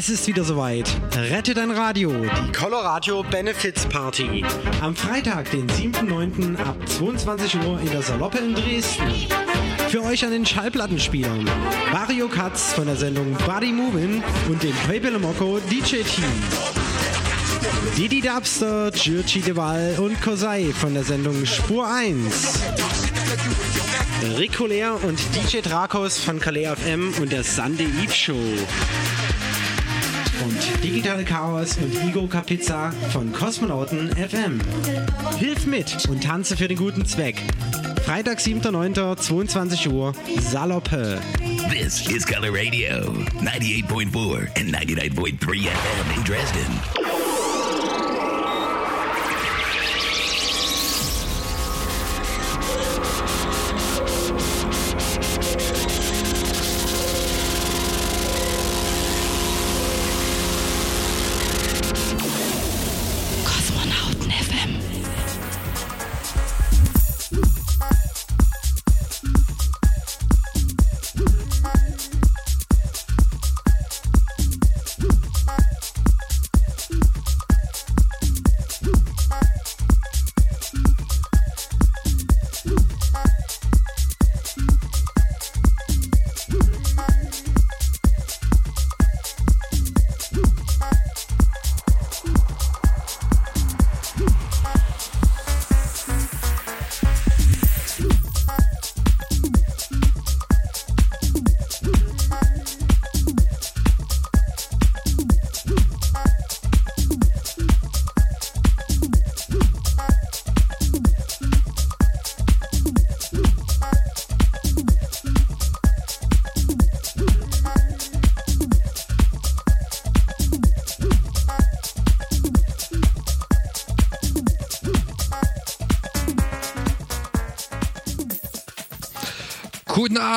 Es ist wieder soweit. Rette dein Radio, die Coloradio Benefits Party. Am Freitag, den 7.9. ab 22 Uhr in der Saloppe in Dresden. Für euch an den Schallplattenspielern Mario Katz von der Sendung Body Movin' und dem Pepe Mocco DJ Team. Didi Dubster, Giorgi Deval und Kosei von der Sendung Spur 1. Rico Lehr und DJ Drakos von Calais FM und der Sunday Eve Show. Und Digital Chaos und Igo Kapizza von Kosmonauten FM. Hilf mit und tanze für den guten Zweck. Freitag, 7.9., 22 Uhr, Saloppe. This is Color Radio, 98.4 and 99.3 FM in Dresden.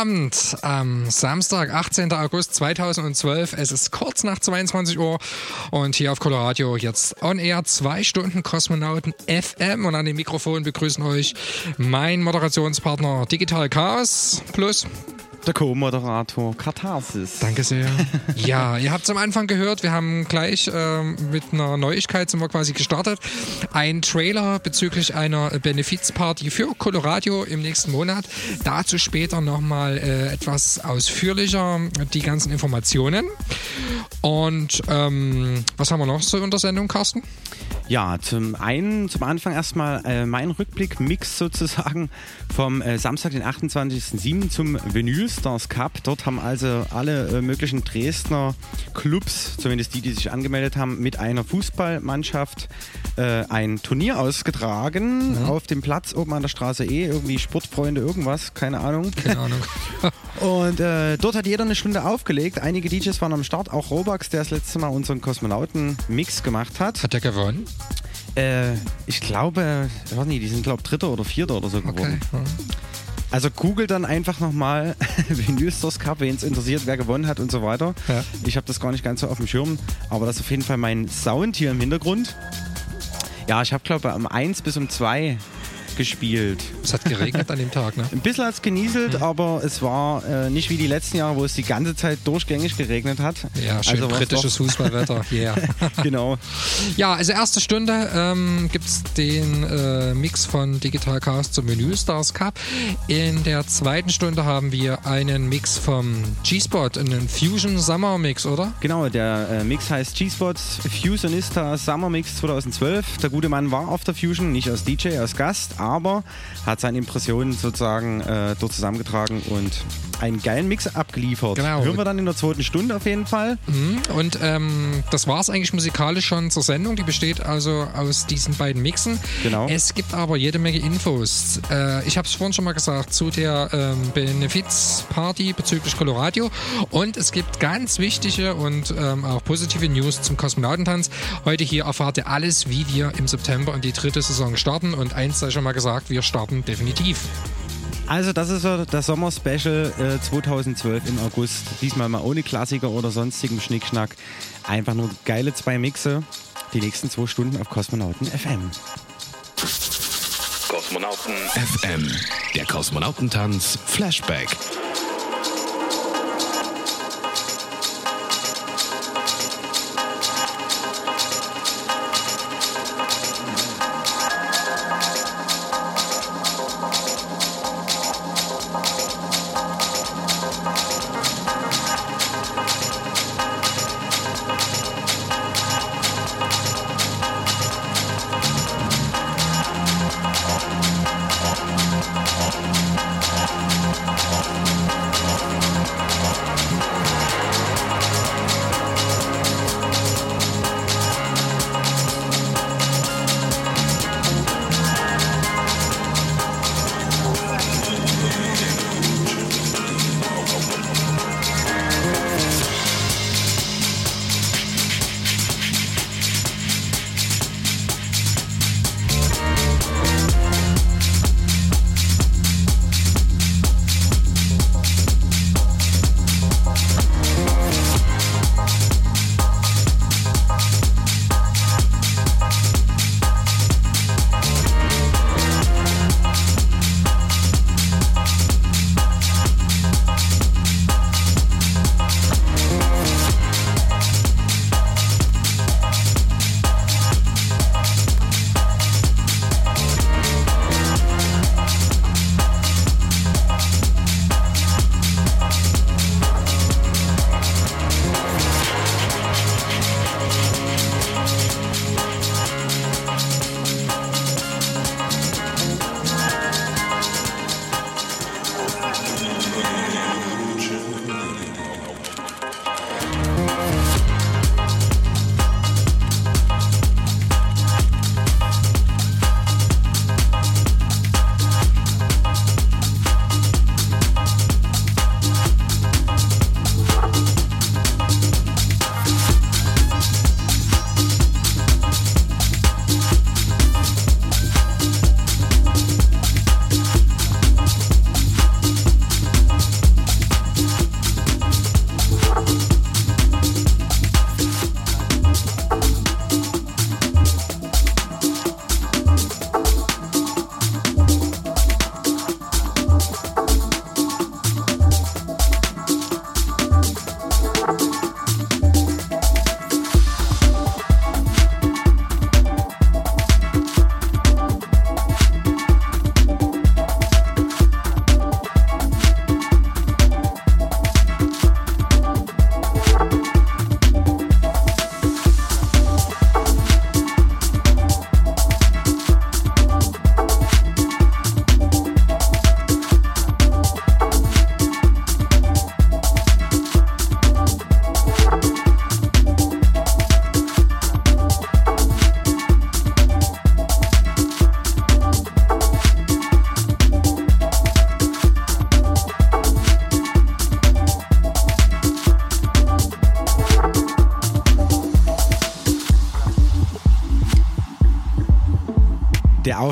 Abend am Samstag, 18. August 2012. Es ist kurz nach 22 Uhr und hier auf Coloradio jetzt on air zwei Stunden Kosmonauten FM und an dem Mikrofon begrüßen euch mein Moderationspartner Digital Chaos Plus der Co-Moderator Katharsis. Danke sehr. ja, ihr habt es am Anfang gehört, wir haben gleich äh, mit einer Neuigkeit sind wir quasi gestartet. Ein Trailer bezüglich einer Benefizparty für Colorado im nächsten Monat. Dazu später nochmal äh, etwas ausführlicher die ganzen Informationen. Und ähm, was haben wir noch so in der Sendung, Carsten? Ja, zum einen, zum Anfang erstmal äh, mein Rückblick-Mix sozusagen vom äh, Samstag, den 28.07. zum Vinyl Stars Cup. Dort haben also alle äh, möglichen Dresdner Clubs, zumindest die, die sich angemeldet haben, mit einer Fußballmannschaft äh, ein Turnier ausgetragen mhm. auf dem Platz oben an der Straße E. Irgendwie Sportfreunde, irgendwas, keine Ahnung. Keine Ahnung. Und äh, dort hat jeder eine Stunde aufgelegt. Einige DJs waren am Start, auch Robax, der das letzte Mal unseren Kosmonauten-Mix gemacht hat. Hat der gewonnen? Äh, ich glaube, ich weiß nicht, die sind glaube ich Dritter oder Vierter oder so geworden. Okay. Also google dann einfach nochmal Vinysters Cup, wen es interessiert, wer gewonnen hat und so weiter. Ja. Ich habe das gar nicht ganz so auf dem Schirm, aber das ist auf jeden Fall mein Sound hier im Hintergrund. Ja, ich habe glaube um 1 bis um 2 gespielt. Es hat geregnet an dem Tag, ne? Ein bisschen hat es genieselt, mhm. aber es war äh, nicht wie die letzten Jahre, wo es die ganze Zeit durchgängig geregnet hat. Ja, schön also britisches Fußballwetter. Yeah. genau. Ja, also erste Stunde ähm, gibt es den äh, Mix von Digital Cast zum Menü Stars Cup. In der zweiten Stunde haben wir einen Mix vom G-Spot, einen Fusion Summer Mix, oder? Genau, der äh, Mix heißt G-Spot Fusionista Summer Mix 2012. Der gute Mann war auf der Fusion, nicht als DJ, als Gast, aber hat seine Impressionen sozusagen äh, dort zusammengetragen und einen geilen Mix abgeliefert. Genau. Hören wir dann in der zweiten Stunde auf jeden Fall. Mhm. Und ähm, das war es eigentlich musikalisch schon zur Sendung. Die besteht also aus diesen beiden Mixen. Genau. Es gibt aber jede Menge Infos. Äh, ich habe es vorhin schon mal gesagt zu der ähm, Benefizparty bezüglich Colorado. Und es gibt ganz wichtige und ähm, auch positive News zum Kosmonautentanz. Heute hier erfahrt ihr alles, wie wir im September in die dritte Saison starten. Und eins sei schon mal gesagt, wir starten definitiv. Also das ist das Sommer-Special äh, 2012 im August. Diesmal mal ohne Klassiker oder sonstigem Schnickschnack. Einfach nur geile zwei Mixe. Die nächsten zwei Stunden auf Kosmonauten FM. Kosmonauten FM. Der Kosmonautentanz Flashback.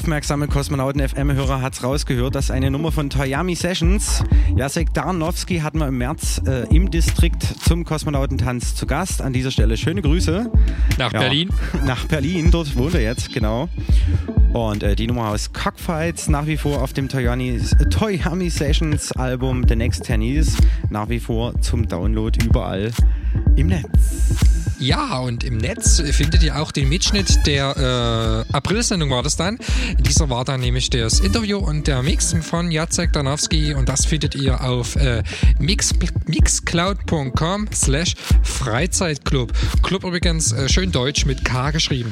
Aufmerksame Kosmonauten-FM-Hörer hat es rausgehört, dass eine Nummer von Toyami Sessions, Jacek Darnowski, hatten wir im März äh, im Distrikt zum Kosmonautentanz zu Gast. An dieser Stelle schöne Grüße. Nach ja, Berlin. Nach Berlin, dort wohnt er jetzt, genau. Und äh, die Nummer aus Cockfights nach wie vor auf dem Toyami, Toyami Sessions Album The Next Ten Years nach wie vor zum Download überall im Netz. Ja, und im Netz findet ihr auch den Mitschnitt der äh, April-Sendung war das dann. Dieser war dann nämlich das Interview und der Mix von Jacek Danowski und das findet ihr auf äh, mix, mixcloud.com slash Freizeitclub. Club übrigens äh, schön deutsch mit K geschrieben.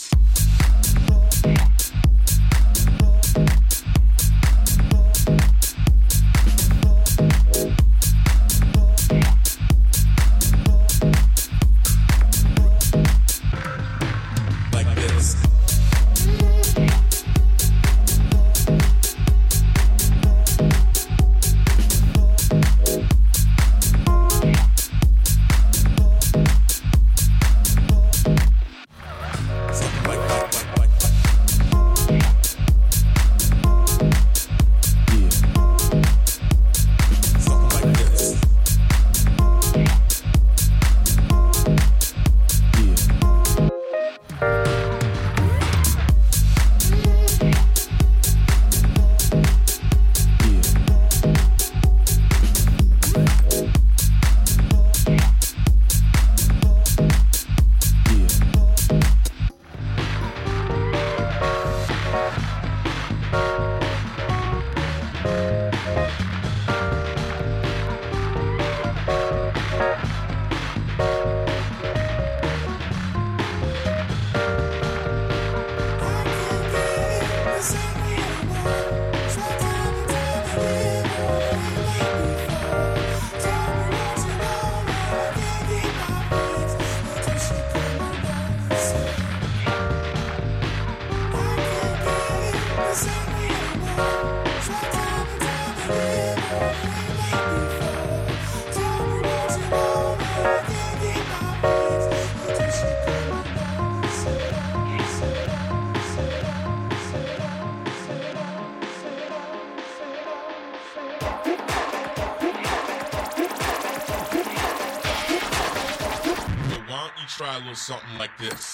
Yes.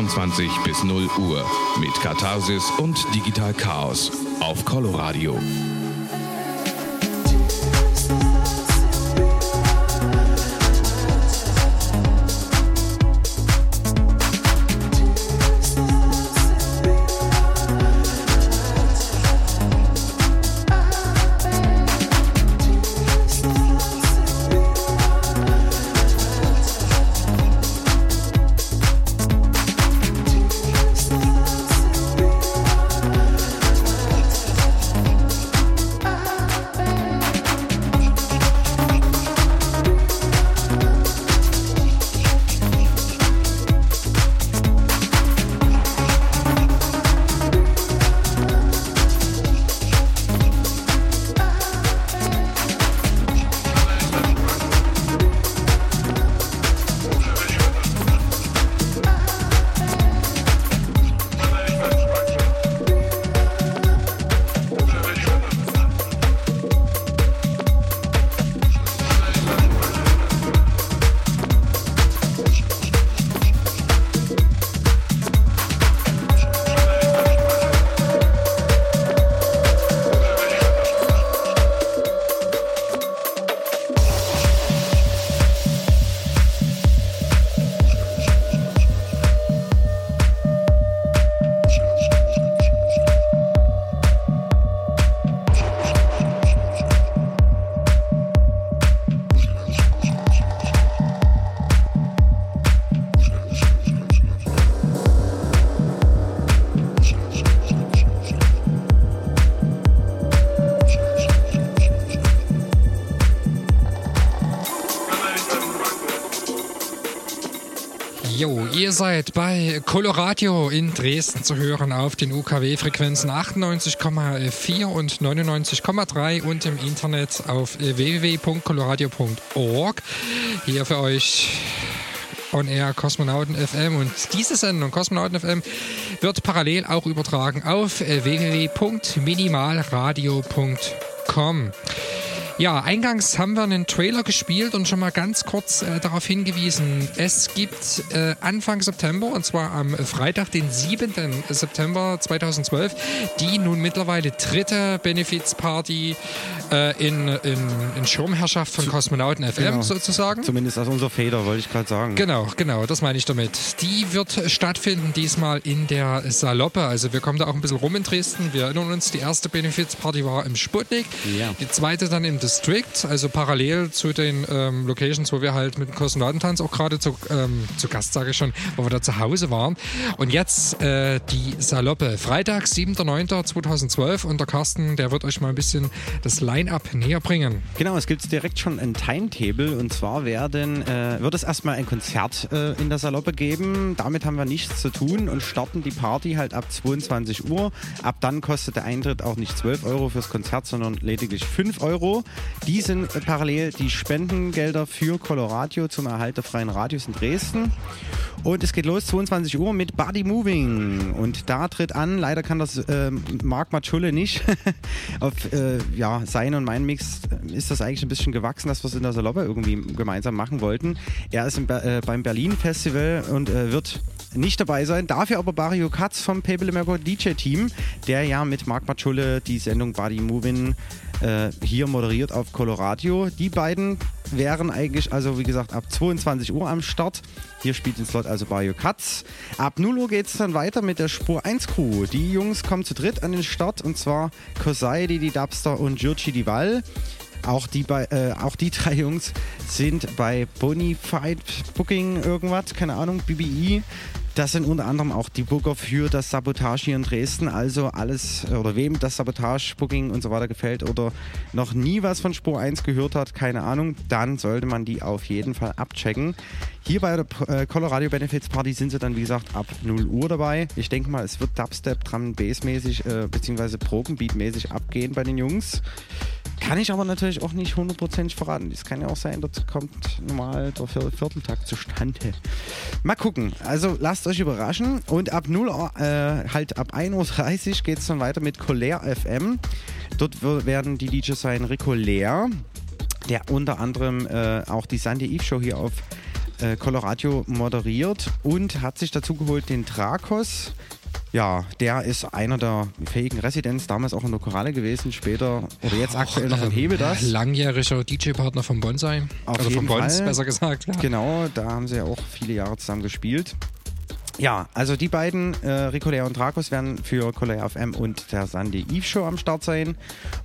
22 bis 0 Uhr mit Katharsis und Digital Chaos auf Coloradio. Ihr seid bei Coloradio in Dresden zu hören auf den UKW-Frequenzen 98,4 und 99,3 und im Internet auf www.coloradio.org. Hier für euch on Air Kosmonauten FM und diese Sendung Kosmonauten FM wird parallel auch übertragen auf www.minimalradio.com. Ja, eingangs haben wir einen Trailer gespielt und schon mal ganz kurz äh, darauf hingewiesen. Es gibt äh, Anfang September, und zwar am Freitag, den 7. September 2012, die nun mittlerweile dritte Benefizparty äh, in, in, in Schirmherrschaft von Kosmonauten FM Genau. sozusagen. Zumindest aus unserer Feder, wollte ich gerade sagen. Genau, genau, das meine ich damit. Die wird stattfinden diesmal in der Saloppe. Also wir kommen da auch ein bisschen rum in Dresden. Wir erinnern uns, die erste Benefizparty war im Sputnik, Ja. die zweite dann im District, also parallel zu den ähm, Locations, wo wir halt mit dem Kosmonautentanz auch gerade zu, ähm, zu Gast, sage ich schon, wo wir da zu Hause waren. Und jetzt äh, die Saloppe. Freitag, 7.9.2012 und der Carsten, der wird euch mal ein bisschen das Line-Up näher bringen. Genau, es gibt direkt schon ein Timetable und zwar werden, äh, wird es erstmal ein Konzert äh, in der Saloppe geben. Damit haben wir nichts zu tun und starten die Party halt ab 22 Uhr. Ab dann kostet der Eintritt auch nicht 12 Euro fürs Konzert, sondern lediglich 5 Euro. Die sind äh, parallel die Spendengelder für Coloradio zum Erhalt der freien Radios in Dresden. Und es geht los 22 Uhr mit Body Moving. Und da tritt an, leider kann das äh, Marc Matschulle nicht. Auf äh, ja, sein und mein Mix ist das eigentlich ein bisschen gewachsen, dass wir es in der Saloppe irgendwie gemeinsam machen wollten. Er ist Ber- äh, beim Berlin Festival und äh, wird nicht dabei sein. Dafür aber Mario Katz vom Pable Merco DJ Team, der ja mit Marc Matschulle die Sendung Body Moving äh, hier moderiert auf Coloradio. Die beiden wären eigentlich, also wie gesagt, ab 22 Uhr am Start. Hier spielt den Slot also Bayo Katz. Ab 0 Uhr geht es dann weiter mit der Spur 1 Crew. Die Jungs kommen zu dritt an den Start und zwar Kosai, die Dubster und Jurci Dival. Auch die, bei, äh, auch die drei Jungs sind bei Bonified Booking irgendwas, keine Ahnung, BBI. Das sind unter anderem auch die Booker für das Sabotage hier in Dresden. Also alles, oder wem das Sabotage, Booking und so weiter gefällt oder noch nie was von Spur 1 gehört hat, keine Ahnung, dann sollte man die auf jeden Fall abchecken. Hier bei der äh, Colorado Benefits Party sind sie dann, wie gesagt, ab 0 Uhr dabei. Ich denke mal, es wird Dubstep, Drum Bass mäßig, äh, beziehungsweise Probenbeat abgehen bei den Jungs. Kann ich aber natürlich auch nicht hundertprozentig verraten. Es kann ja auch sein, dort kommt normal der Vier- Vierteltag zustande. Mal gucken. Also lasst euch überraschen. Und ab 0 Uhr, äh, halt ab 1.30 Uhr geht es dann weiter mit Colère FM. Dort werden die DJs sein Rico Leer, der unter anderem äh, auch die Sandy Eve Show hier auf äh, Coloradio moderiert und hat sich dazu geholt den Drakos. Ja, der ist einer der fähigen Residents, damals auch in der Chorale gewesen, später oder jetzt aktuell noch im Hebe das. Langjähriger DJ-Partner vom Bonsai. Auf vom jeden Bons, Fall. besser gesagt. Ja. Genau, da haben sie ja auch viele Jahre zusammen gespielt. Ja, also die beiden, äh, Ricolea und Dracos, werden für Colea FM und der Sandy Eve Show am Start sein.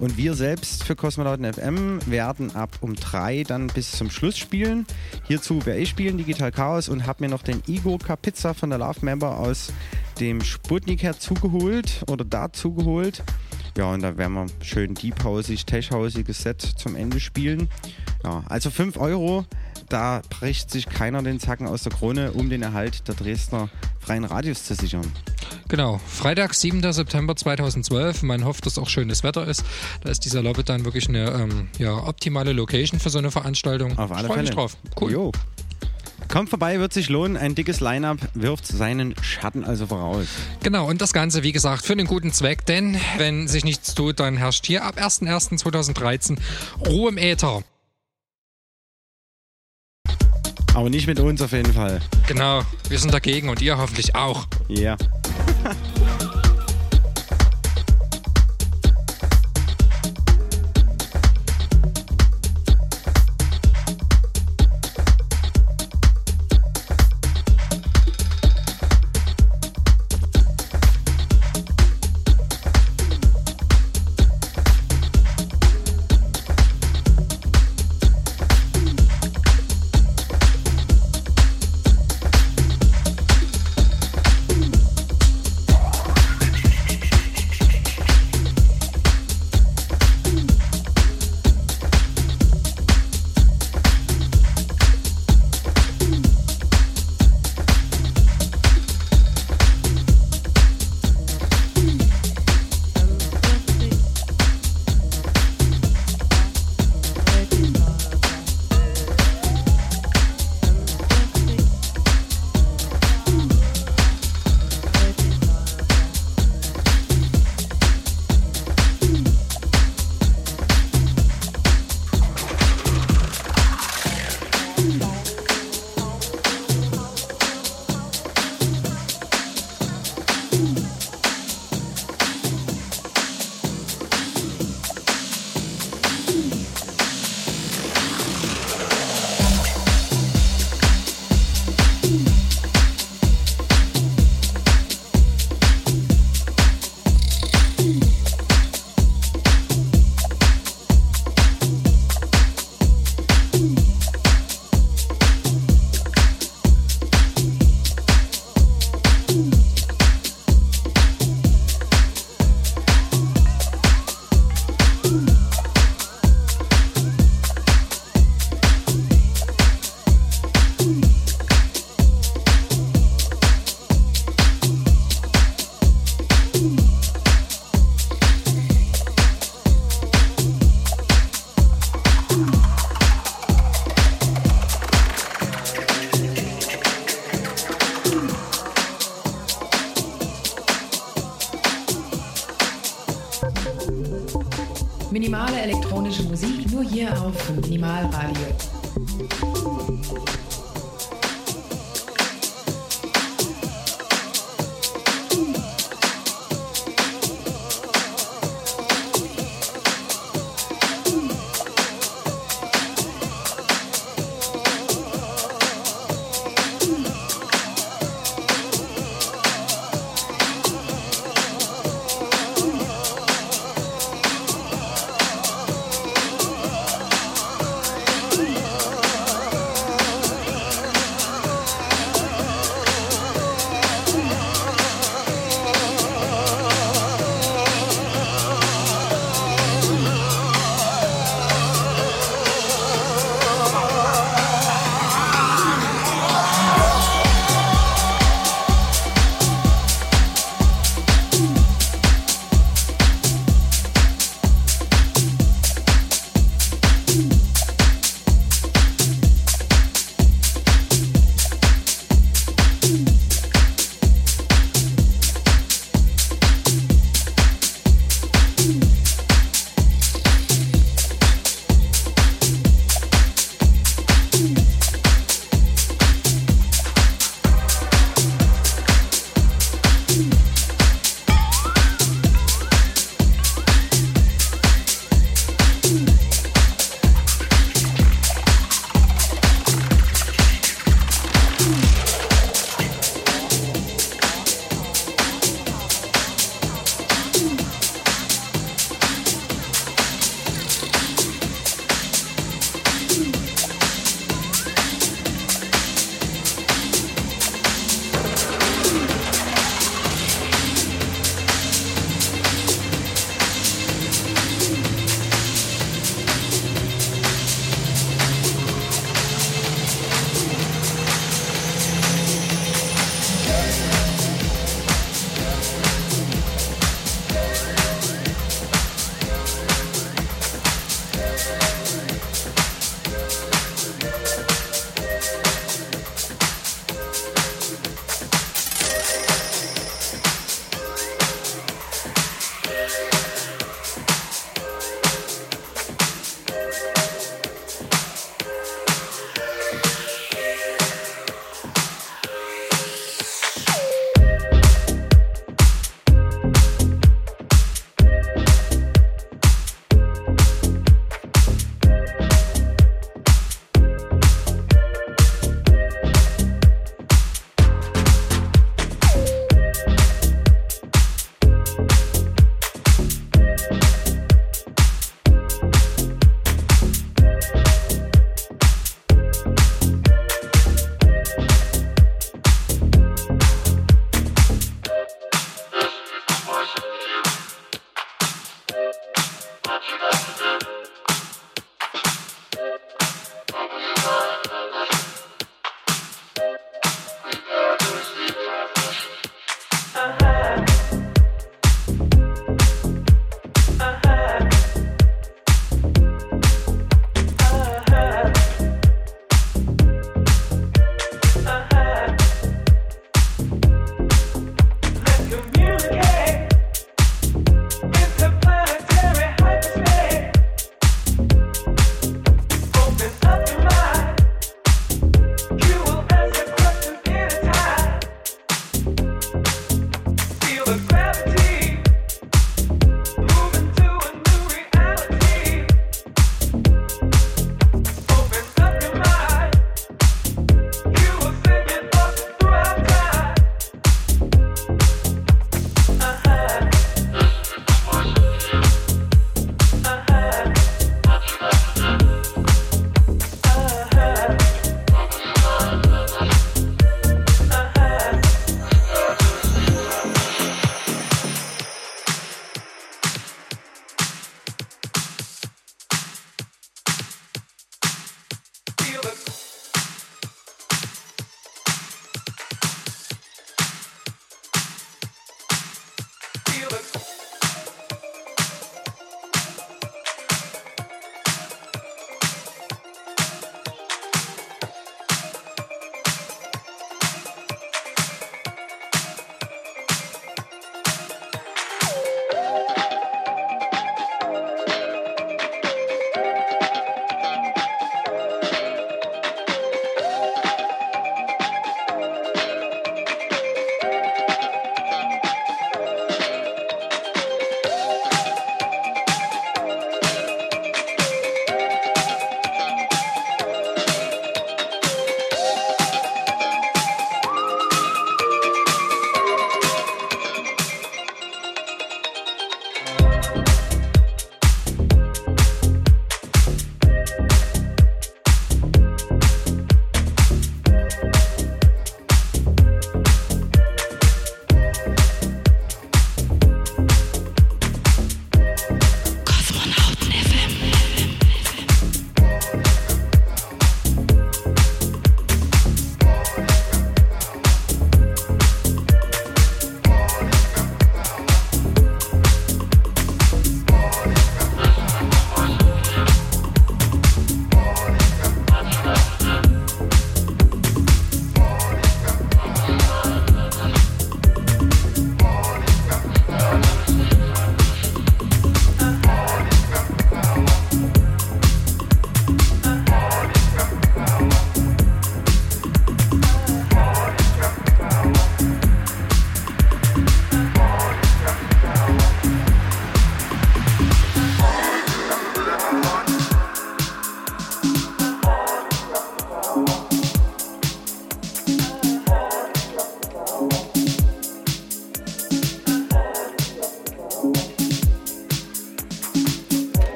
Und wir selbst für Kosmonauten FM werden ab um drei dann bis zum Schluss spielen. Hierzu werde ich spielen, Digital Chaos, und habe mir noch den Igor Kapizza von der Love Member aus dem Sputnik her zugeholt oder dazu geholt. Ja, und da werden wir schön deephausig, techhausiges Set zum Ende spielen. Ja, also 5 Euro, da bricht sich keiner den Zacken aus der Krone, um den Erhalt der Dresdner freien Radios zu sichern. Genau, Freitag, 7. September 2012. Man hofft, dass auch schönes Wetter ist. Da ist dieser Lobby dann wirklich eine ähm, ja, optimale Location für so eine Veranstaltung. Auf alle ich Fälle. mich drauf. Cool. Jo. Kommt vorbei, wird sich lohnen. Ein dickes Line-Up wirft seinen Schatten also voraus. Genau, und das Ganze, wie gesagt, für einen guten Zweck, denn wenn sich nichts tut, dann herrscht hier ab 01.01.2013 Ruhe im Äther. Aber nicht mit uns auf jeden Fall. Genau, wir sind dagegen und ihr hoffentlich auch. Ja.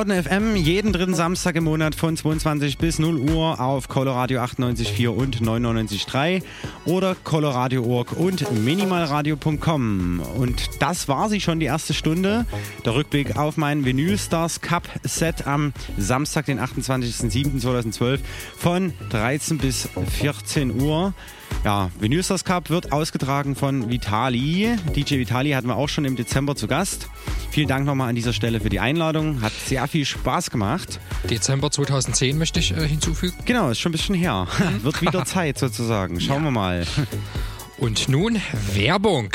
Kosmonauten FM jeden dritten Samstag im Monat von 22 bis 0 Uhr auf Coloradio 98.4 und 99.3 oder Coloradio.org und minimalradio.com. Und das war sie schon die erste Stunde. Der Rückblick auf mein Vinyl Stars Cup Set am Samstag, den 28.07.2012 von 13 bis 14 Uhr. Ja, Vinyl Stars Cup wird ausgetragen von Vitali. DJ Vitali hatten wir auch schon im Dezember zu Gast. Vielen Dank nochmal an dieser Stelle für die Einladung. Hat sehr viel Spaß gemacht. Dezember 2010 möchte ich äh, hinzufügen. Genau, ist schon ein bisschen her. Wird wieder Zeit sozusagen. Schauen wir mal. Und nun Werbung.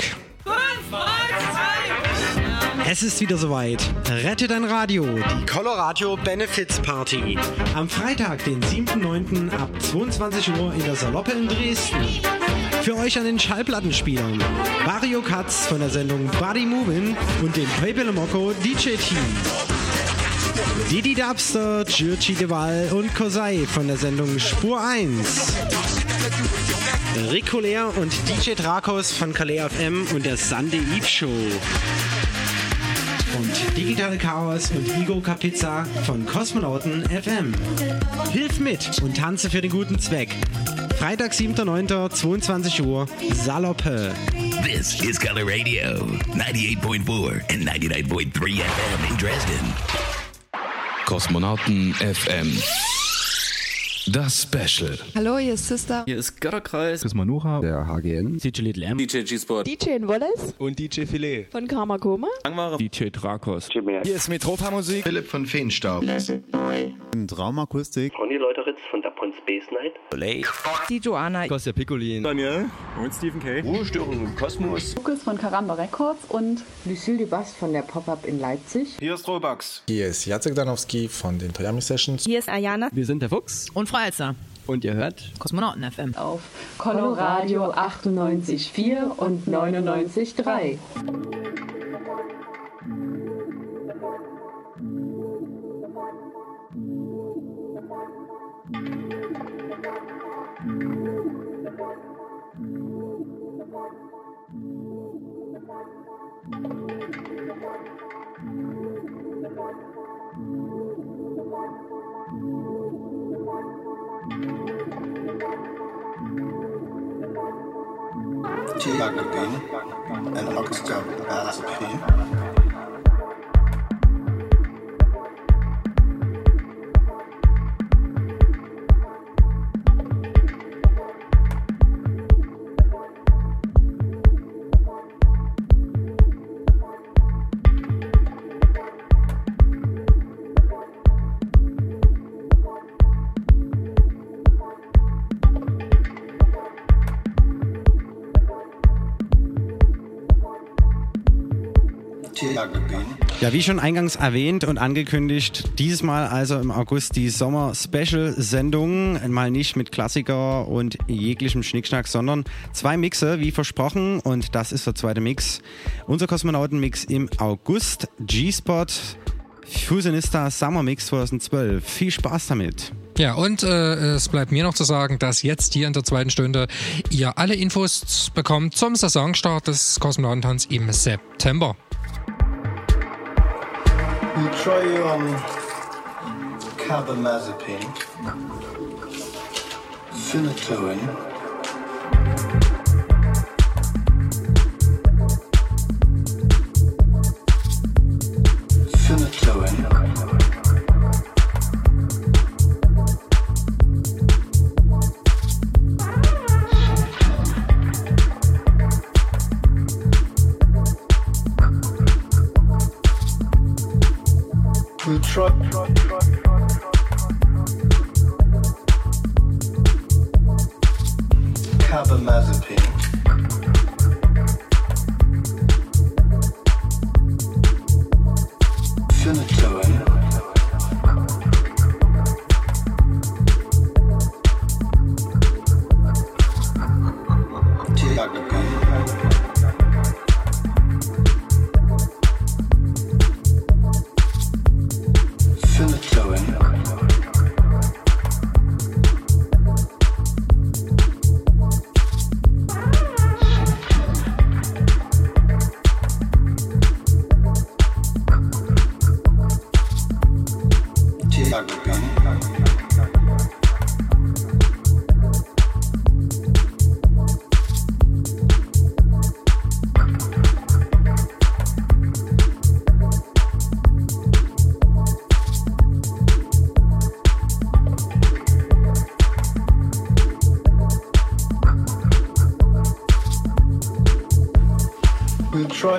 Es ist wieder soweit. Rette dein Radio, die Coloradio Benefits Party. Am Freitag, den 7.9. ab 22 Uhr in der Saloppe in Dresden. Für euch an den Schallplattenspielern Mario Katz von der Sendung Body Movin' und dem Pepe Mocco DJ Team. Didi Dubster, Giorgi Deval und Kosei von der Sendung Spur 1. Rico Lehr und DJ Drakos von Calais FM und der Sunday Eve Show. Und Digital Chaos und Igo Kapizza von Kosmonauten FM. Hilf mit und tanze für den guten Zweck. Freitag, 7.9., 22 Uhr, Saloppe. This is Color Radio, 98.4 and 99.3 FM in Dresden. Kosmonauten FM. Das Special. Hallo, hier ist Sister. Hier ist Götterkreis. Das ist Manucha. Der HGN. DJ Little M. DJ G-Sport. DJ Wallace. Und DJ Filet. Von Karma Koma. Langware. DJ Drakos. Hier ist Metropa Musik. Philipp von Feenstaub. Traumakustik. Ronny Leuteritz von Dapon Space Night. Play. Die Joanna. Kostja Piccolin. Daniel. Und Stephen K. Ruhestörung im Kosmos. Lukas von Karamba Records und Lucille Dubas von der Pop-Up in Leipzig. Hier ist Robux. Hier ist Jacek Danowski von den Toyami Sessions. Hier ist Ayana. Wir sind der Fuchs. Und Elster. Und ihr hört Kosmonauten FM auf Coloradio 98.4 und 99.3. T and orchestra bass appear. Ja, wie schon eingangs erwähnt und angekündigt, dieses Mal also im August die Sommer-Special-Sendung. Mal nicht mit Klassiker und jeglichem Schnickschnack, sondern zwei Mixe, wie versprochen. Und das ist der zweite Mix. Unser Kosmonauten-Mix im August. G-Spot Fusionista Summer Mix 2012. Viel Spaß damit. Ja, und äh, es bleibt mir noch zu sagen, dass jetzt hier in der zweiten Stunde ihr alle Infos bekommt zum Saisonstart des Kosmonautentanz im September. Try you on carbamazepine, phenytoin, phenytoin,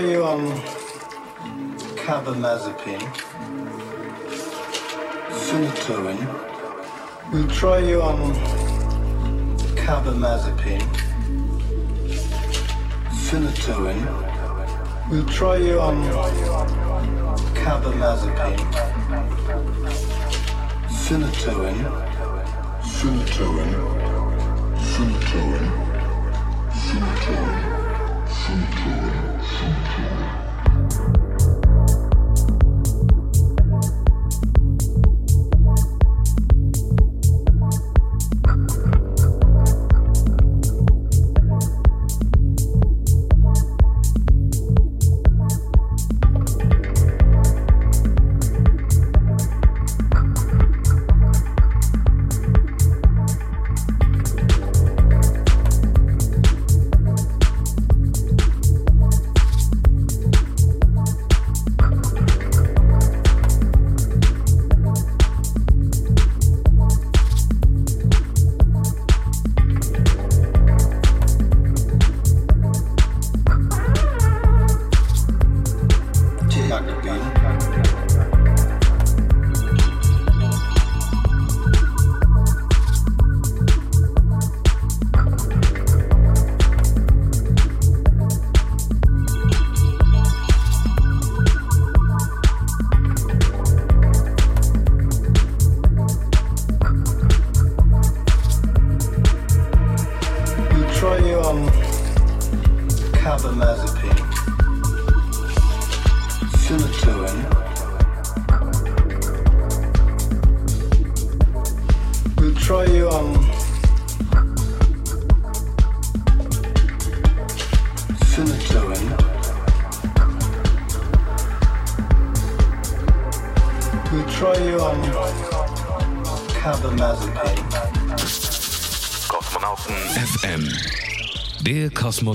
you on Der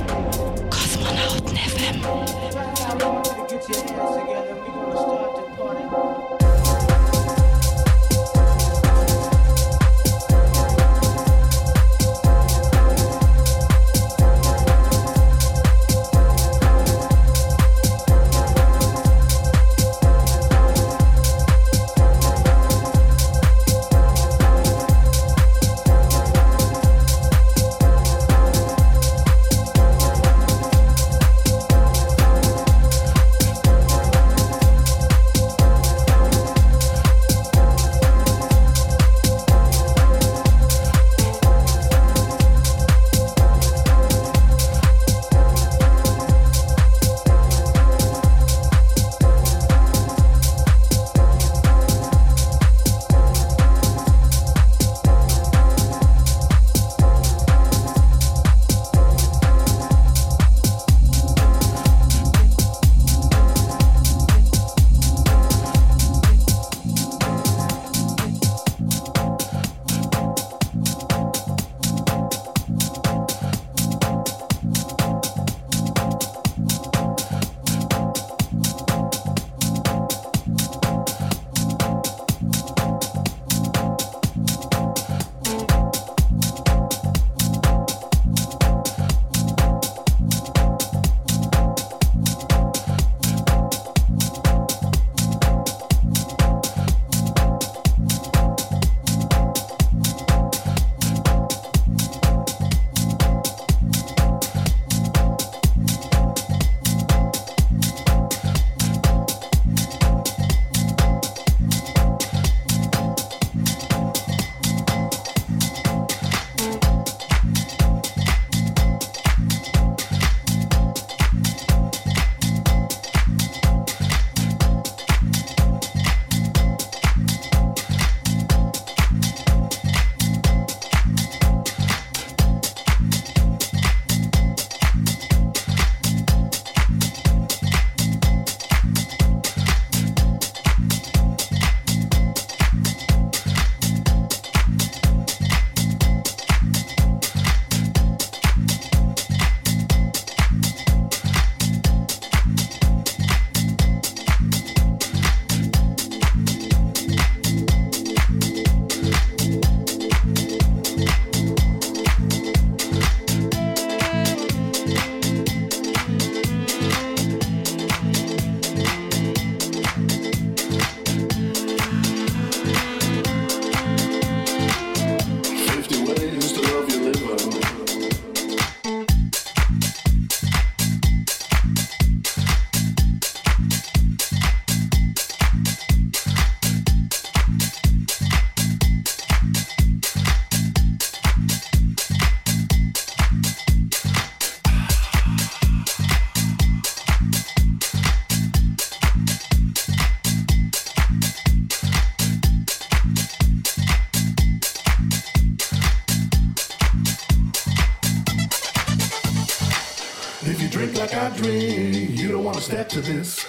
step to this.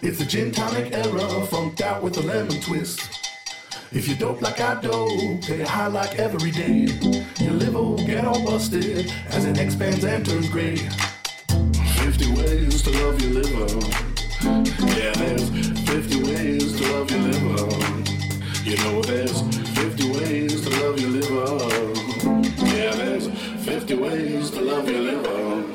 It's a gin tonic era, funked out with a lemon twist. If you dope like I do, get high like every day. Your liver will get all busted as it expands and turns gray. 50 ways to love your liver. Yeah, there's 50 ways to love your liver. You know there's 50 ways to love your liver. Yeah, there's 50 ways to love your liver.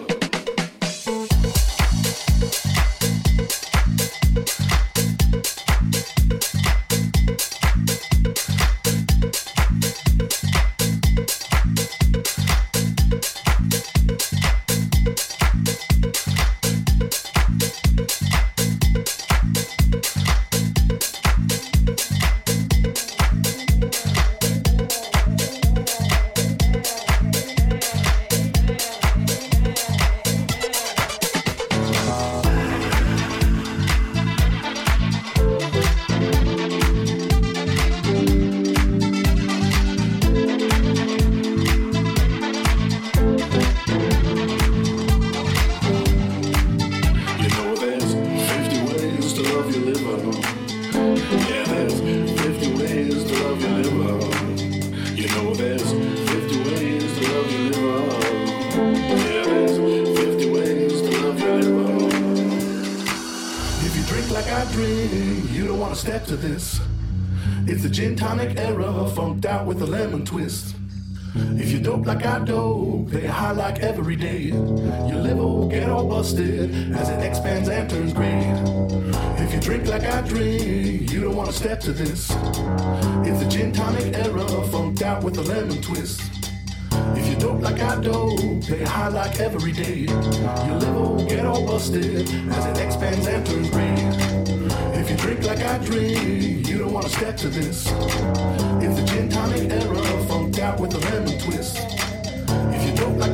You dope get high like every day. Your liver get all busted as it expands and turns gray. If you drink like I drink, you don't wanna step to this. It's the gin tonic era, funked out with a lemon twist. If you dope like I dope, get high like every day. Your liver get all busted as it expands and turns gray. If you drink like I drink, you don't wanna step to this. It's the gin tonic era, funked out with a lemon twist.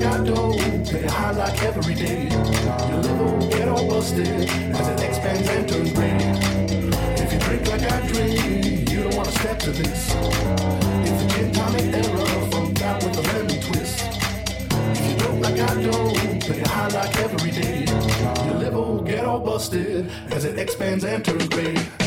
If you like I get high like every day. Your liver get all busted as it expands and turns gray. If you drink like I drink, you don't wanna step to this. It's the gin tonic era, funked out with a lemon twist. If you dope like I dope, get high like every day. Your liver get all busted as it expands and turns gray.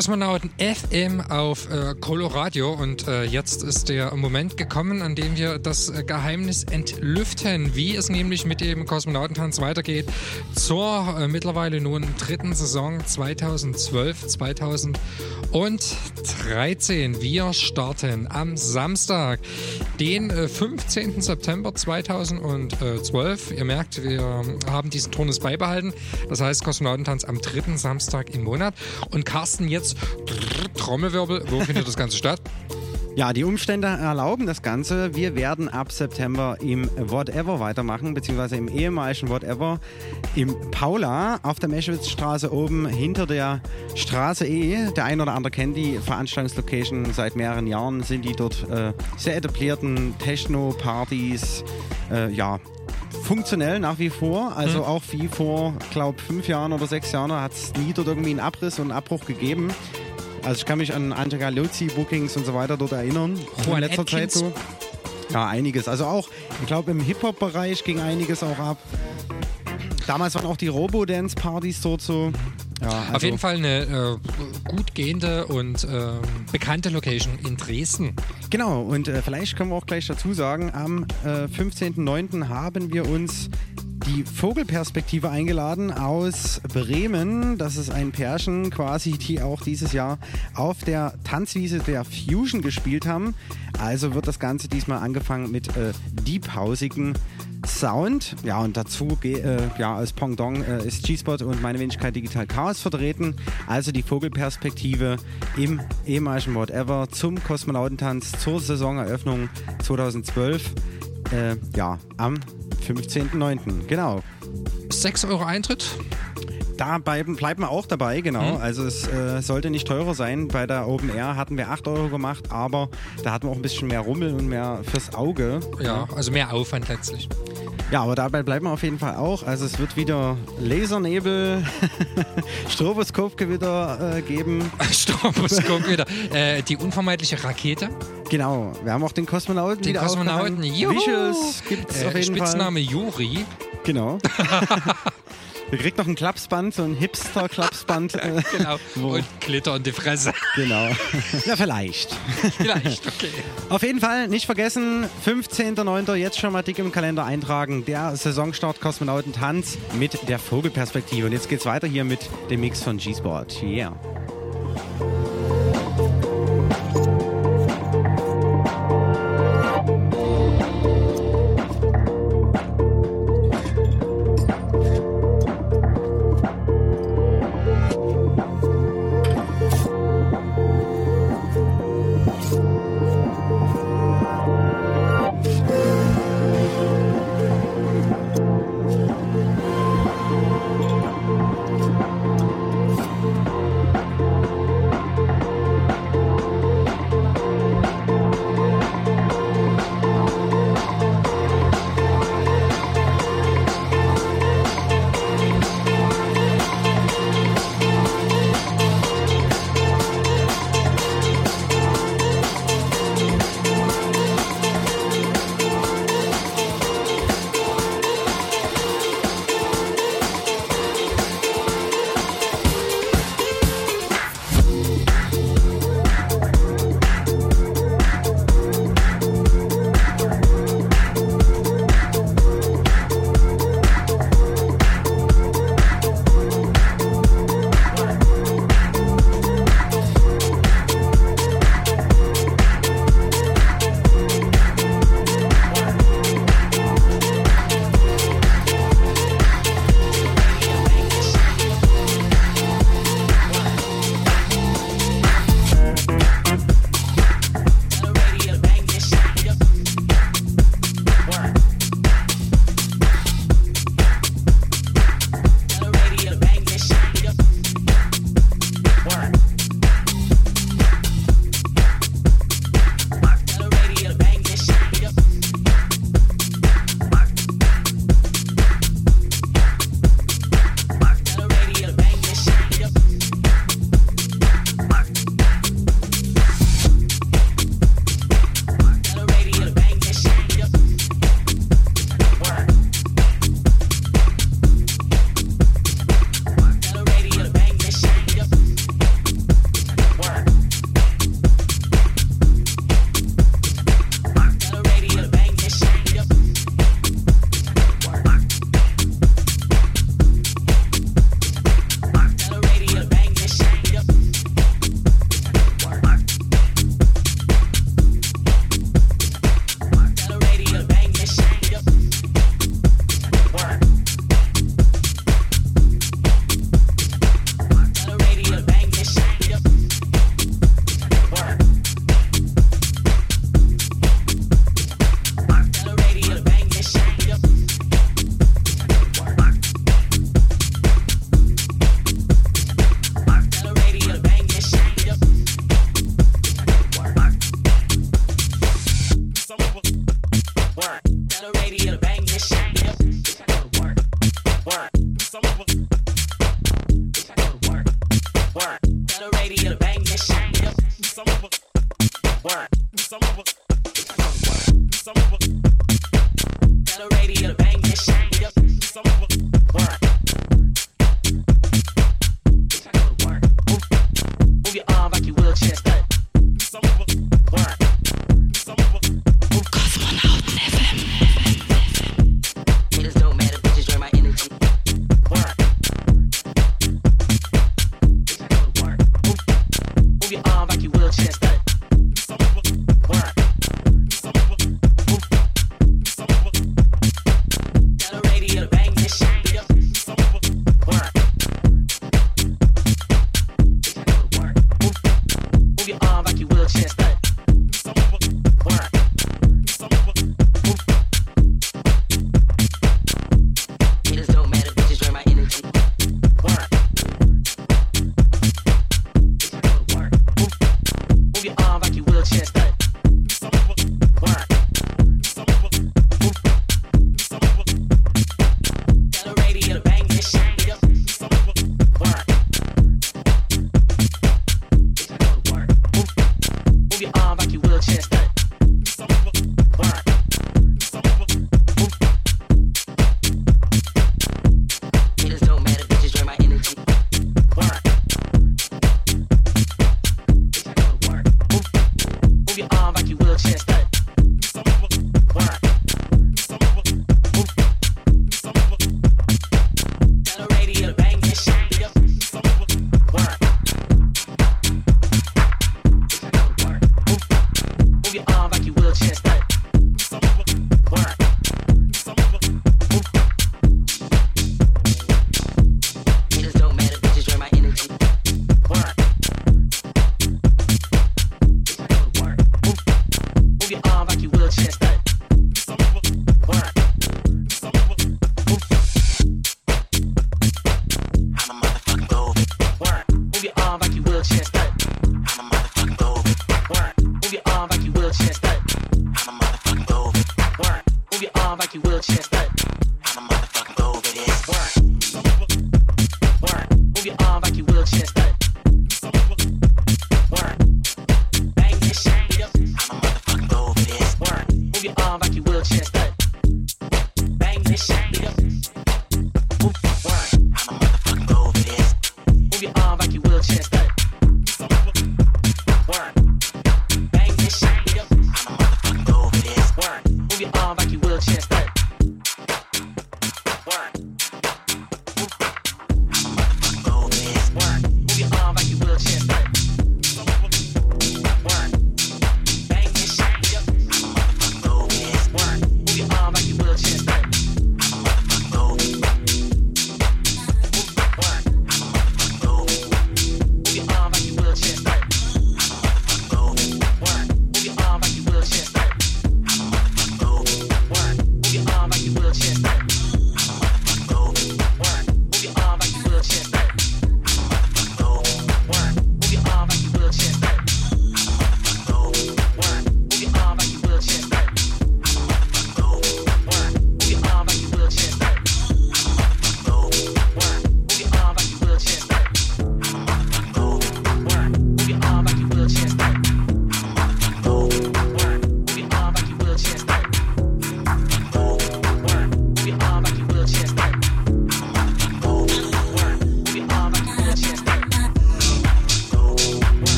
Kosmonauten FM auf äh, Coloradio und äh, jetzt ist der Moment gekommen, an dem wir das äh, Geheimnis entlüften, wie es nämlich mit dem Kosmonautentanz weitergeht zur äh, mittlerweile nun dritten Saison 2012, 2013. Wir starten am Samstag, den äh, 15. September 2012. Ihr merkt, wir haben diesen Turnus beibehalten. Das heißt Kosmonautentanz am dritten Samstag im Monat. Und Carsten, jetzt Trommelwirbel, wo findet das Ganze statt? Ja, die Umstände erlauben das Ganze. Wir werden ab September im Whatever weitermachen, beziehungsweise im ehemaligen Whatever im Paula auf der Meschwitzstraße oben hinter der Straße E. Der ein oder andere kennt die Veranstaltungslocation. Seit mehreren Jahren sind die dort äh, sehr etablierten Techno-Partys, äh, ja, funktionell nach wie vor. Also Mhm. auch wie vor, glaube fünf Jahren oder sechs Jahren hat es nie dort irgendwie einen Abriss und einen Abbruch gegeben. Also ich kann mich an Angela Luzzi, Bookings und so weiter dort erinnern. Juan in letzter Zeit Atkins. so. Ja, einiges. Also auch, ich glaube, im Hip-Hop-Bereich ging einiges auch ab. Damals waren auch die Robo-Dance-Partys dort so. Ja, also, Auf jeden Fall eine äh, gut gehende und ähm, bekannte Location in Dresden. Genau, und äh, vielleicht können wir auch gleich dazu sagen, am äh, 15.09. haben wir uns die Vogelperspektive eingeladen aus Bremen. Das ist ein Pärchen quasi, die auch dieses Jahr auf der Tanzwiese der Fusion gespielt haben. Also wird das Ganze diesmal angefangen mit äh, deephausigen Sound. Ja, und dazu äh, ja, als Pendant äh, ist G-Spot und meine Wenigkeit Digital Chaos vertreten. Also die Vogelperspektive im ehemaligen Whatever zum Kosmonautentanz zur Saisoneröffnung 2012. Äh, ja, am 15.09. Genau. 6 Euro Eintritt. Da bleiben, bleiben wir auch dabei, genau. Mhm. Also es äh, sollte nicht teurer sein. Bei der Open Air hatten wir 8 Euro gemacht, aber da hatten wir auch ein bisschen mehr Rummel und mehr fürs Auge. Ja, also mehr Aufwand letztlich. Ja, aber dabei bleiben wir auf jeden Fall auch. Also es wird wieder Lasernebel, Stroboskopgewitter äh, geben. Stroboskop wieder. Äh, die unvermeidliche Rakete. Genau. Wir haben auch den Kosmonauten Den Kosmonauten. Juhu! Visuals gibt's Äh, auf jeden Spitzname Juri. Fall. Genau. Wir kriegt noch ein Klapsband, so ein Hipster-Klapsband. äh, Genau. wo- Und Glitter in die Fresse. Genau. Ja, vielleicht. Vielleicht, okay. Auf jeden Fall nicht vergessen, 15.09. jetzt schon mal dick im Kalender eintragen. Der Saisonstart Kosmonautentanz mit der Vogelperspektive. Und jetzt geht's weiter hier mit dem Mix von G-Sport. Yeah.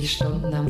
24 Stunden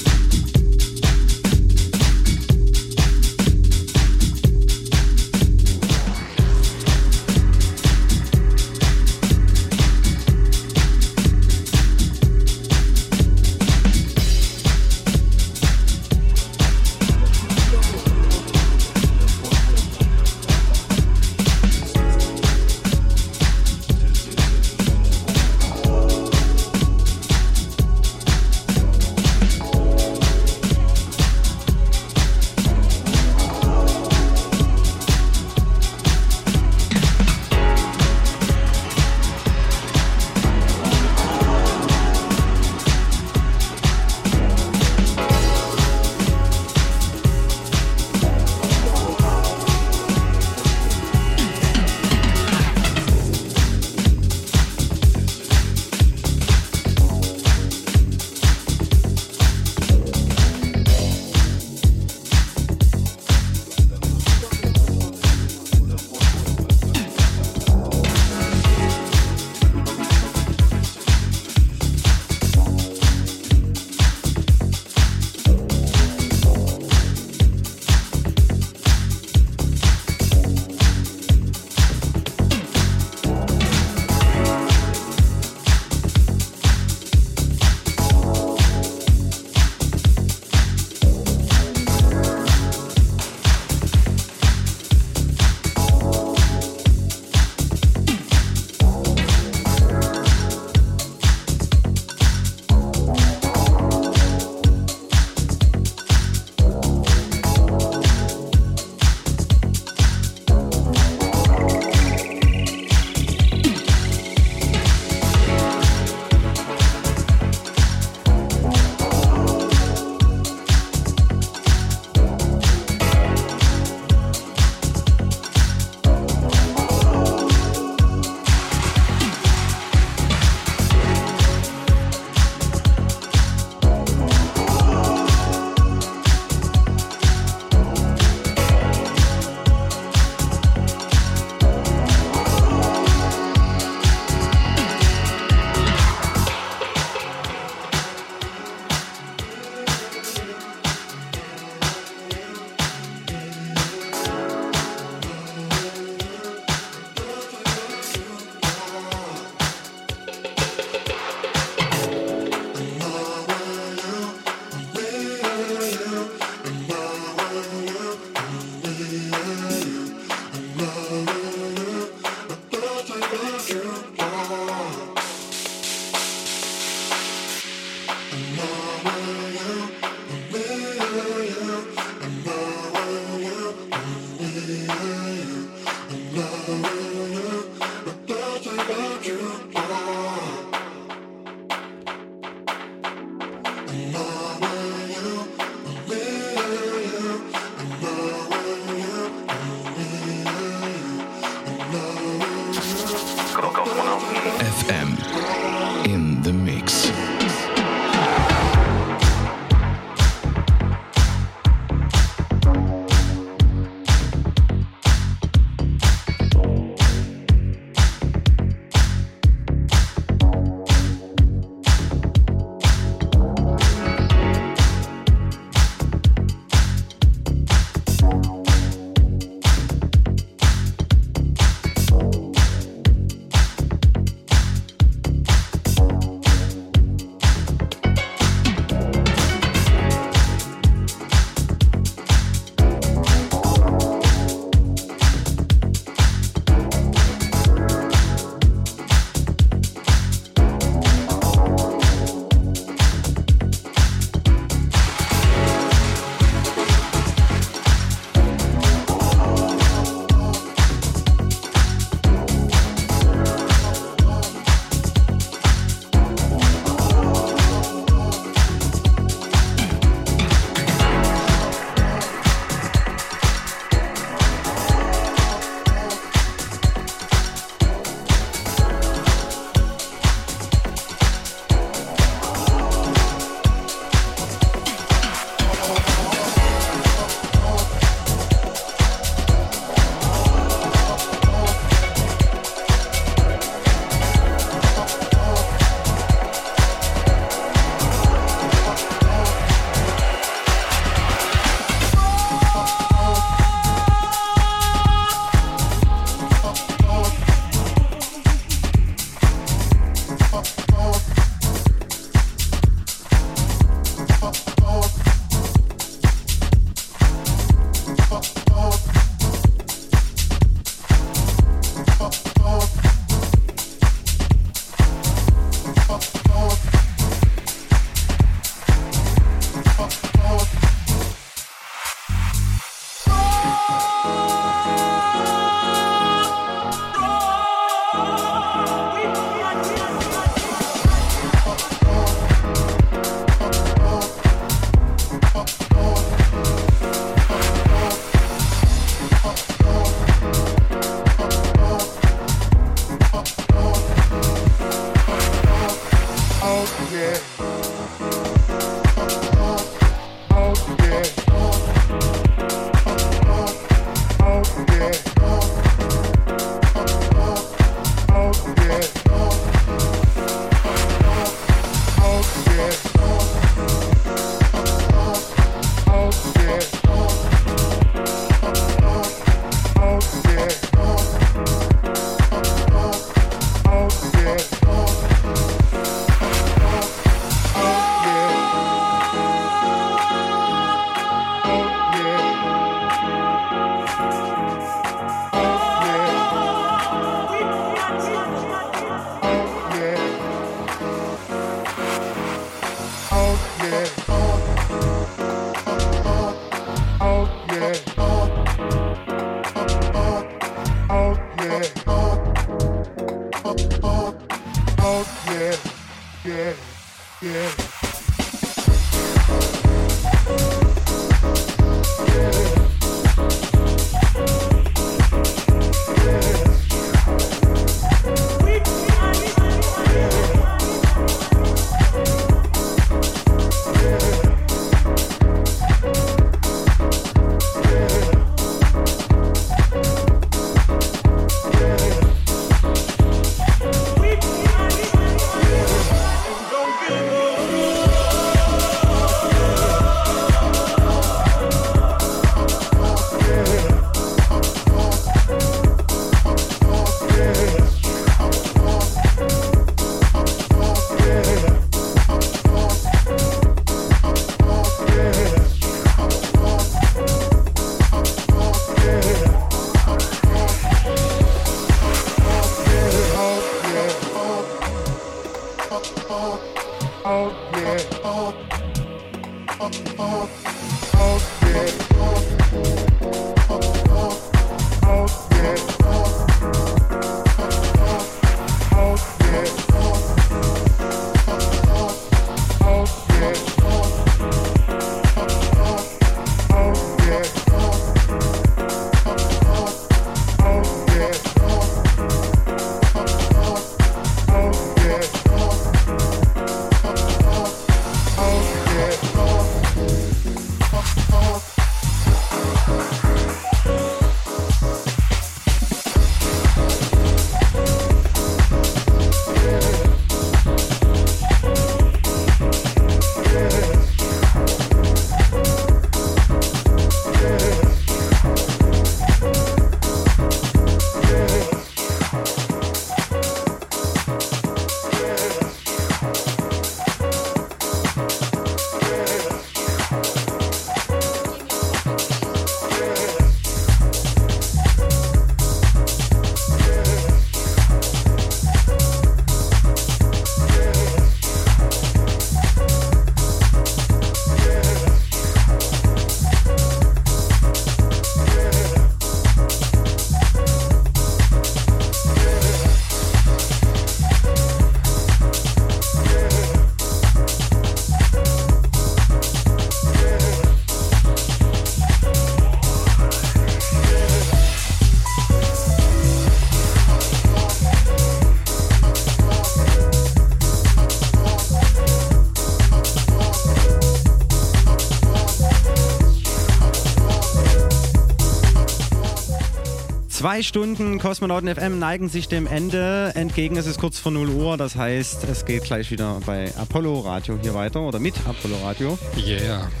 Zwei Stunden Kosmonauten FM neigen sich dem Ende entgegen. Es ist kurz vor 0 Uhr, das heißt, es geht gleich wieder bei Apollo Radio hier weiter oder mit Apollo Radio. Yeah.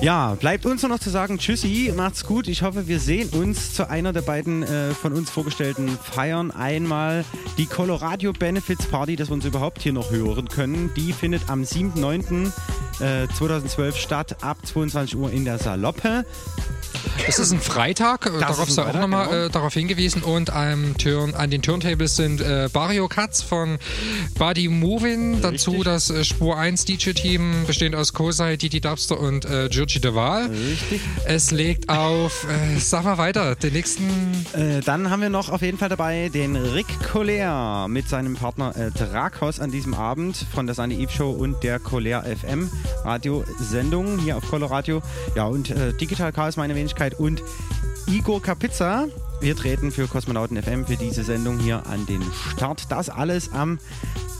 Ja, bleibt uns nur noch zu sagen, tschüssi, macht's gut. Ich hoffe, wir sehen uns zu einer der beiden äh, von uns vorgestellten Feiern. Einmal die Coloradio Benefits Party, dass wir uns überhaupt hier noch hören können. Die findet am 7.9. Äh, 2012 statt, ab 22 Uhr in der Saloppe. Es ist ein Freitag, äh, Das darauf sei auch nochmal genau. äh, darauf hingewiesen. Und am Turn, an den Turntables sind äh, Barrio Katz von Body Movin, dazu das äh, Spur 1 DJ-Team, bestehend aus Kosei, Didi Dubster und äh, Giorgi de Waal. Richtig. Es legt auf, äh, sag mal weiter, den nächsten. Äh, dann haben wir noch auf jeden Fall dabei den Rick Collier mit seinem Partner Drakos an diesem Abend von der Sunny Eve Show und der Collier FM Radiosendung hier auf Coloradio. Ja, und äh, Digital Chaos, meine Wenigkeit und Igor Kapizza. Wir treten für Kosmonauten FM für diese Sendung hier an den Start. Das alles am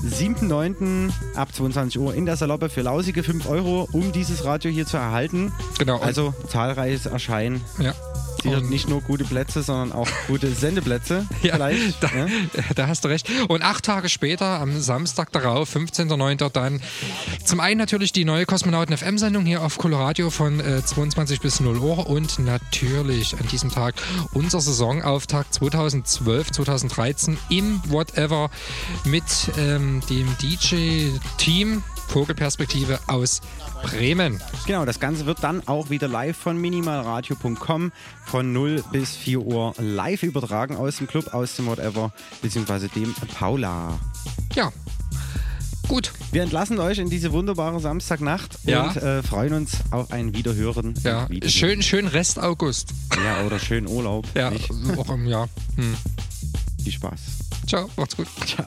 7.9. ab 22 Uhr in der Saloppe für lausige 5 Euro, um dieses Radio hier zu erhalten. Genau. Also zahlreiches Erscheinen. Ja. Sicher Und- nicht nur gute Plätze, sondern auch gute Sendeplätze. Ja, vielleicht. da, ja? da hast du recht. Und acht Tage später, am Samstag darauf, 15.09., dann zum einen natürlich die neue Kosmonauten FM-Sendung hier auf Coloradio von äh, 22 bis 0 Uhr und natürlich an diesem Tag unser Saisonauftakt 2012, 2013 im Whatever mit ähm, dem DJ-Team Vogelperspektive aus Bremen. Genau, das Ganze wird dann auch wieder live von minimalradio.com von 0 bis 4 Uhr live übertragen aus dem Club, aus dem Whatever, beziehungsweise dem Paula. Ja, gut. Wir entlassen euch in diese wunderbare Samstagnacht Ja. und äh, freuen uns auf ein Wiederhören. Ja, und Wiedersehen. schön, schön Rest August. Ja, oder schön Urlaub. Ja, Nicht? auch im Jahr. Hm. Viel Spaß. Ciao, macht's gut. Ciao.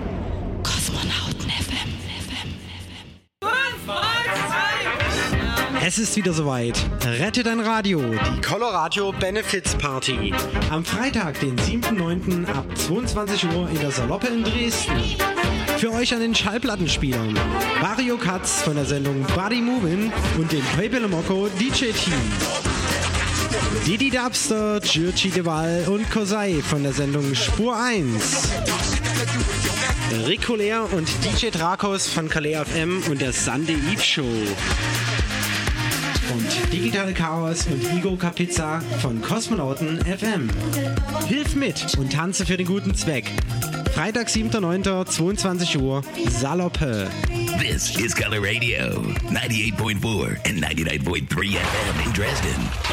Es ist wieder soweit. Rette dein Radio, die Coloradio Benefits Party. Am Freitag, den 7.9. ab 22 Uhr in der Saloppe in Dresden. Für euch an den Schallplattenspielern Mario Katz von der Sendung Body Movin' und dem Pepe Mocco DJ Team. Didi Dubster, Giorgi Deval und Kosei von der Sendung Spur 1. Rick Collier und DJ Drakos von Calais FM und der Sunday Eve Show. Und Digital Chaos und Igo Kapizza von Kosmonauten FM. Hilf mit und tanze für den guten Zweck. Freitag, 7.9., 22 Uhr, Saloppe. This is Color Radio, 98.4 and 99.3 FM in Dresden.